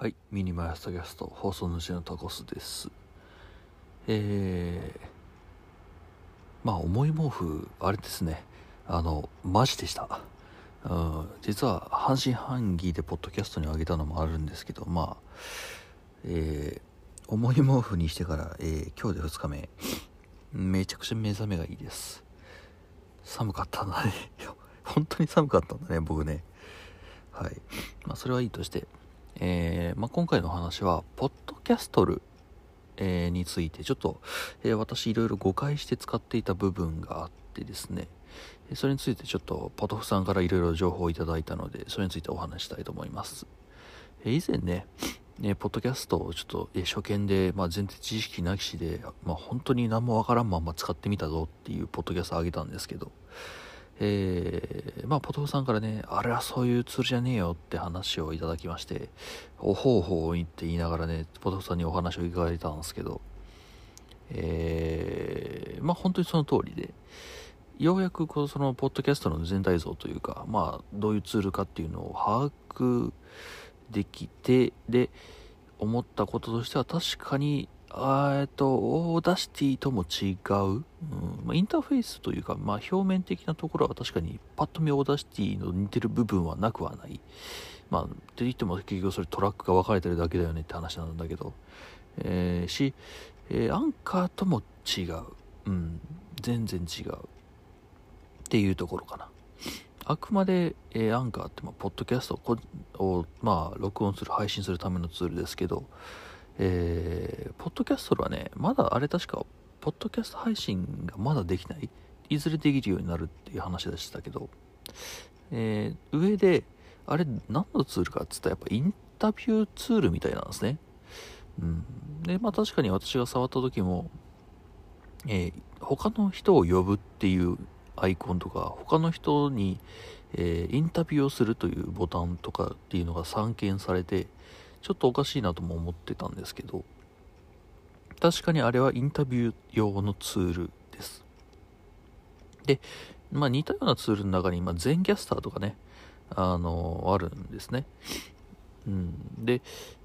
はい、ミニマイスタキャスト放送主のタコスです。えー、まあ重い毛布、あれですね、あの、マジでした。うん、実は半信半疑でポッドキャストに上げたのもあるんですけど、まあ、えー、重い毛布にしてから、えー今日で2日目、めちゃくちゃ目覚めがいいです。寒かったんだね。本当に寒かったんだね、僕ね。はい。まあ、それはいいとして、えーまあ、今回の話は、ポッドキャストル、えーについて、ちょっと、えー私いろいろ誤解して使っていた部分があってですね、それについてちょっと、ポトフさんからいろいろ情報をいただいたので、それについてお話したいと思います。え以前ね、ね、ポッドキャストをちょっと、え初見で、まあ、前提知識なきしで、まあ、本当に何もわからんまま使ってみたぞっていうポッドキャストを上げたんですけど、えーまあ、ポトフさんからね、あれはそういうツールじゃねえよって話をいただきまして、おほうほう言って言いながらね、ポトフさんにお話を伺いたんですけど、えーまあ本当にその通りで、ようやくこうそのポッドキャストの全体像というか、まあどういうツールかっていうのを把握できて、で、思ったこととしては確かに、えっと、 Audacity とも違う、うんまあ、インターフェースというか、まあ、表面的なところは確かにパッと見 Audacity の似てる部分はなくはない。まあ、って言っても結局それトラックが分かれてるだけだよねって話なんだけど、えーし、えーアンカーとも違う。うん、全然違う。っていうところかな。あくまで、えーアンカーって、まあ、ポッドキャストをこを、まあ、録音する、配信するためのツールですけど、えーポッドキャストはね、まだあれ確か、ポッドキャスト配信がまだできない？いずれできるようになるっていう話でしたけど、えー上で、あれ何のツールかって言ったらやっぱインタビューツールみたいなんですね。うん。で、まあ確かに私が触った時も、えー他の人を呼ぶっていうアイコンとか、他の人に、えーインタビューをするというボタンとかっていうのが散見されて、ちょっとおかしいなとも思ってたんですけど、確かにあれはインタビュー用のツールです。で、まあ似たようなツールの中に、まあ、全キャスターとかね、あのあるんですね。うん。で、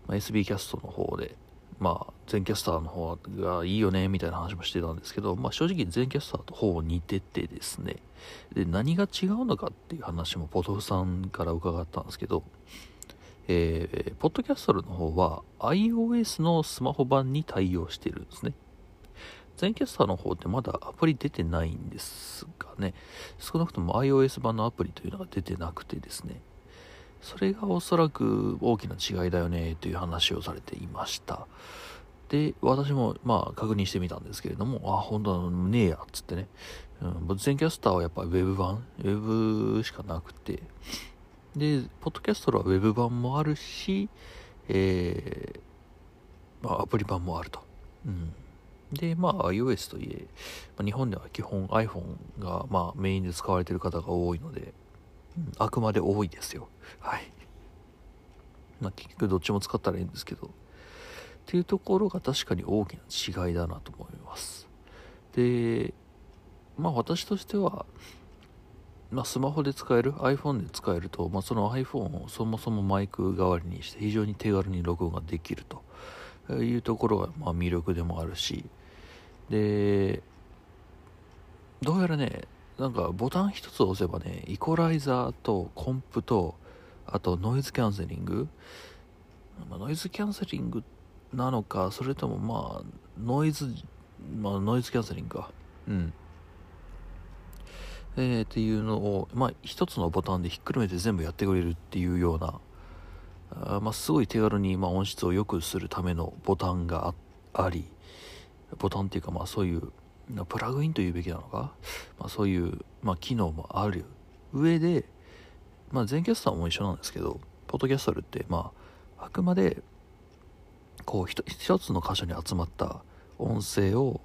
まあ、SB キャストの方で、まあ、全キャスターの方がいいよね、みたいな話もしてたんですけど、まあ正直全キャスターとほぼ似ててですね、で、何が違うのかっていう話もポトフさんから伺ったんですけど、えー、ポッドキャストルの方は iOS のスマホ版に対応しているんですね。全キャスターの方ってまだアプリ出てないんですがね、少なくとも iOS 版のアプリというのが出てなくてですね、それがおそらく大きな違いだよねという話をされていました。で、私もまあ確認してみたんですけれども、あ、本当だ、ねえや、っつってね。うん、全キャスターはやっぱウェブ版、ウェブしかなくて、で、ポッドキャストはウェブ版もあるし、えー、まあアプリ版もあると。うん。で、まあ iOS といえ、まあ日本では基本 iPhone がまあメインで使われてる方が多いので、うんあくまで多いですよ。はい。まあ結局どっちも使ったらいいんですけど、っていうところが確かに大きな違いだなと思います。で、まあ私としては、まあ、スマホで使える iPhone で使えると、まあ、その iPhone をそもそもマイク代わりにして非常に手軽に録音ができるというところがまあ魅力でもあるしでどうやらねなんかボタン一つ押せばねイコライザーとコンプとあとノイズキャンセリング、まあ、ノイズキャンセリングなのかそれともまあノイズまあノイズキャンセリングか。うん。えーっていうのを、まあ、一つのボタンでひっくるめて全部やってくれるっていうような、あまあ、すごい手軽に、まあ、音質を良くするためのボタンがああり、ボタンっていうか、まあ、そういう、なプラグインというべきなのか、まあ、そういう、まあ、機能もある。上で、まあ、全キャスターも一緒なんですけど、ポッドキャストルって、まあ、あくまで、こう、一つの箇所に集まった音声を、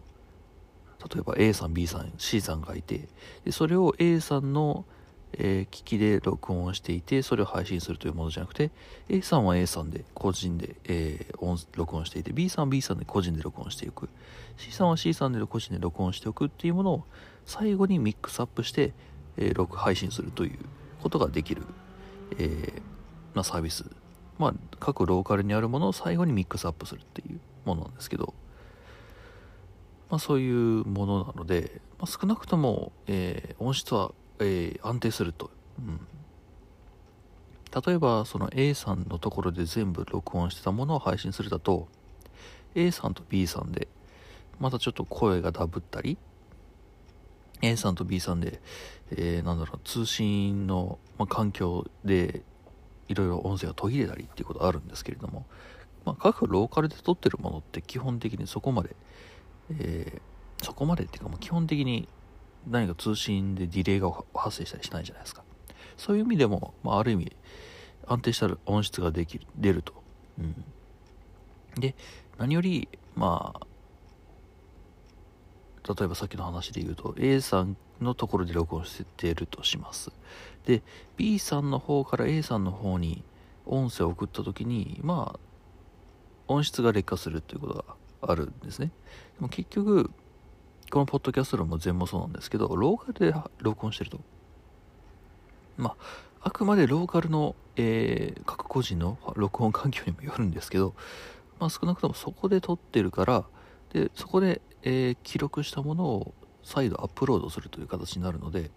例えば A さん B さん C さんがいてでそれを A さんの、えー機器で録音していてそれを配信するというものじゃなくて A さんは A さんで個人で、えー音録音していて B さんは B さんで個人で録音していく。C さんは C さんで個人で録音しておくっていうものを最後にミックスアップして、えー録配信するということができる、えーまあ、サービス。まあ、各ローカルにあるものを最後にミックスアップするっていうものなんですけど、まあ、そういうものなので、まあ、少なくとも、えー、音質は、えー、安定すると、うん、例えばその A さんのところで全部録音してたものを配信するだと A さんと B さんでまたちょっと声がダブったり A さんと B さんで、えー、なんだろう通信の、まあ、環境でいろいろ音声が途切れたりっていうことあるんですけれども、まあ、各ローカルで撮ってるものって基本的にそこまで、えー、そこまでっていうかもう基本的に何か通信でディレイが発生したりしないじゃないですか。そういう意味でも、まあ、ある意味安定した音質ができる出ると、うん、で何よりまあ例えばさっきの話で言うと A さんのところで録音してるとします。で B さんの方から A さんの方に音声を送った時にまあ音質が劣化するということがあるんですね。でも結局このポッドキャストも全もそうなんですけどローカルで録音してると。まああくまでローカルの、えー、各個人の録音環境にもよるんですけど、まあ、少なくともそこで撮ってるからでそこで、えー、記録したものを再度アップロードするという形になるので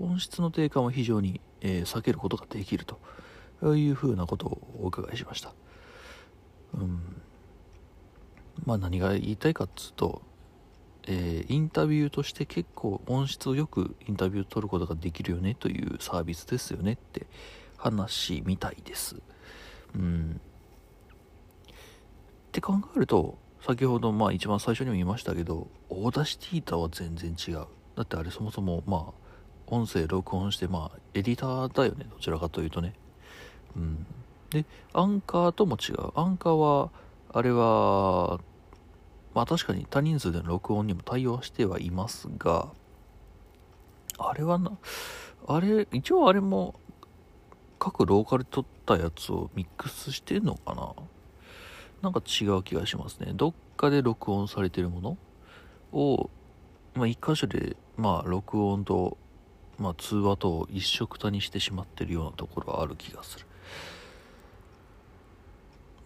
音質の低下も非常に、えー、避けることができるというふうなことをお伺いしました。うん。まあ何が言いたいかっつうと、えー、インタビューとして結構音質をよくインタビューを取ることができるよねというサービスですよねって話みたいです。うん。って考えると先ほどまあ一番最初にも言いましたけど Audacity とは全然違う。だってあれそもそもまあ音声録音してまあエディターだよね。どちらかというとね。うん。でアンカーとも違う。アンカーはあれはまあ確かに多人数での録音にも対応してはいますがあれはなあれ一応あれも各ローカルで撮ったやつをミックスしてんのかな？なんか違う気がしますね。どっかで録音されてるものを、まあ、一箇所で、まあ、録音と、まあ、通話と一緒くたにしてしまってるようなところはある気がする。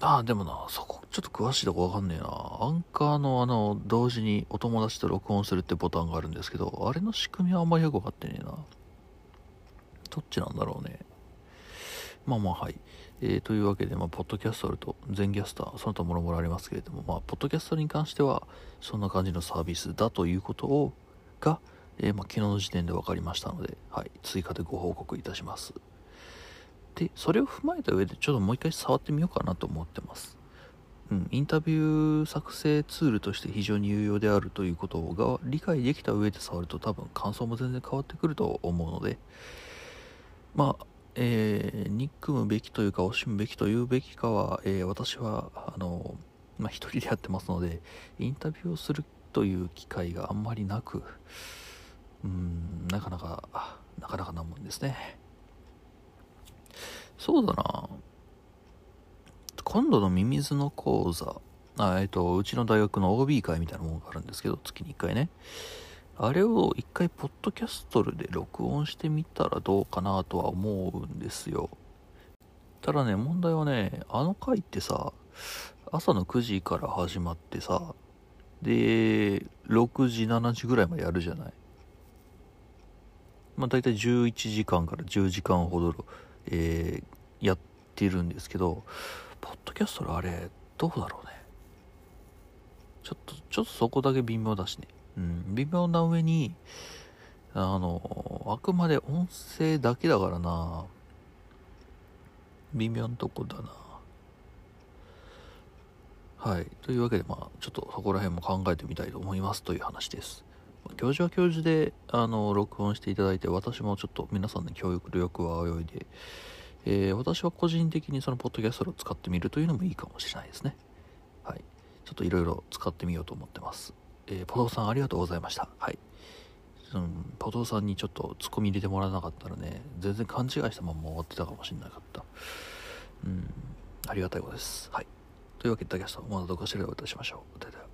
ああ、でもな、そこちょっと詳しいとこわかんねえな。アンカーのあの、同時にお友達と録音するってボタンがあるんですけど、あれの仕組みはあんまりよくわかってねえな。どっちなんだろうね。まあまあはい。えー、というわけで、まあ、ポッドキャストあると、全キャスター、その他もろもろありますけれども、まあ、ポッドキャストに関しては、そんな感じのサービスだということを、が、えー、まあ、昨日の時点で分かりましたので、はい、追加でご報告いたします。で、それを踏まえた上で、ちょっともう一回触ってみようかなと思ってます。うん、インタビュー作成ツールとして非常に有用であるということが理解できた上で触ると多分感想も全然変わってくると思うので、まあ、えー、憎むべきというか惜しむべきというべきかは、えー、私はあの、まあ、一人でやってますのでインタビューをするという機会があんまりなくうんなかなかなかなかなもんですねそうだな今度のミミズの講座あえっ、とうちの大学の OB 会みたいなものがあるんですけど月に1回ねあれを一回ポッドキャストで録音してみたらどうかなとは思うんですよ。ただね、問題はね、あの回ってさ、朝の9時から始まってさ、で、6時、7時ぐらいまでやるじゃない。まあ大体11時間から10時間ほど、えー、やってるんですけど、ポッドキャストのあれ、どうだろうね。ちょっと、ちょっとそこだけ微妙だしね。うん、微妙な上に、あの、あくまで音声だけだからな。微妙なとこだな。はい。というわけで、まあ、ちょっとそこら辺も考えてみたいと思いますという話です。教授は教授で、あの、録音していただいて、私もちょっと皆さんの教育力は泳いで、えー、私は個人的にそのポッドキャストを使ってみるというのもいいかもしれないですね。はい。ちょっといろいろ使ってみようと思ってます。えー、ポトフさんありがとうございました。はい。うん、ポトフさんにちょっとツッコミ入れてもらわなかったらね、全然勘違いしたまま終わってたかもしれなかった。うん、ありがたいことです。はい。というわけで、ダキャスト、またどこかしらおいしましょう。